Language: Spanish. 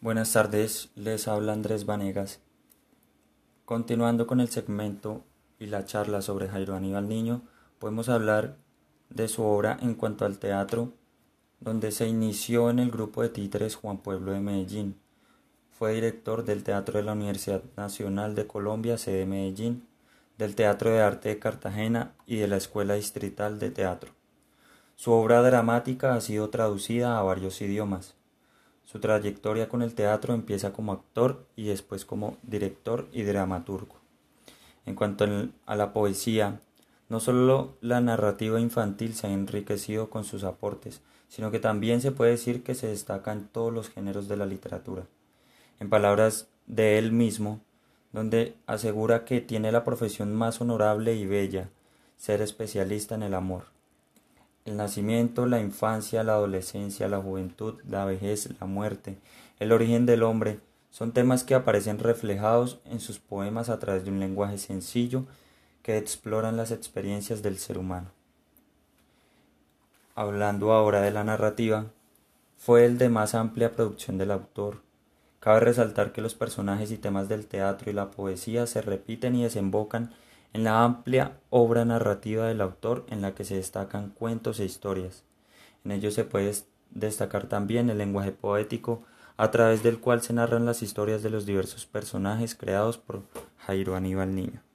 Buenas tardes, les habla Andrés Vanegas. Continuando con el segmento y la charla sobre Jairo Aníbal Niño, podemos hablar de su obra en cuanto al teatro, donde se inició en el grupo de títeres Juan Pueblo de Medellín. Fue director del Teatro de la Universidad Nacional de Colombia, sede Medellín, del Teatro de Arte de Cartagena y de la Escuela Distrital de Teatro. Su obra dramática ha sido traducida a varios idiomas. Su trayectoria con el teatro empieza como actor y después como director y dramaturgo. En cuanto a la poesía, no solo la narrativa infantil se ha enriquecido con sus aportes, sino que también se puede decir que se destaca en todos los géneros de la literatura. En palabras de él mismo, donde asegura que tiene la profesión más honorable y bella, ser especialista en el amor. El nacimiento, la infancia, la adolescencia, la juventud, la vejez, la muerte, el origen del hombre, son temas que aparecen reflejados en sus poemas a través de un lenguaje sencillo que exploran las experiencias del ser humano. Hablando ahora de la narrativa, fue el de más amplia producción del autor. Cabe resaltar que los personajes y temas del teatro y la poesía se repiten y desembocan en la amplia obra narrativa del autor en la que se destacan cuentos e historias. En ello se puede destacar también el lenguaje poético a través del cual se narran las historias de los diversos personajes creados por Jairo Aníbal Niño.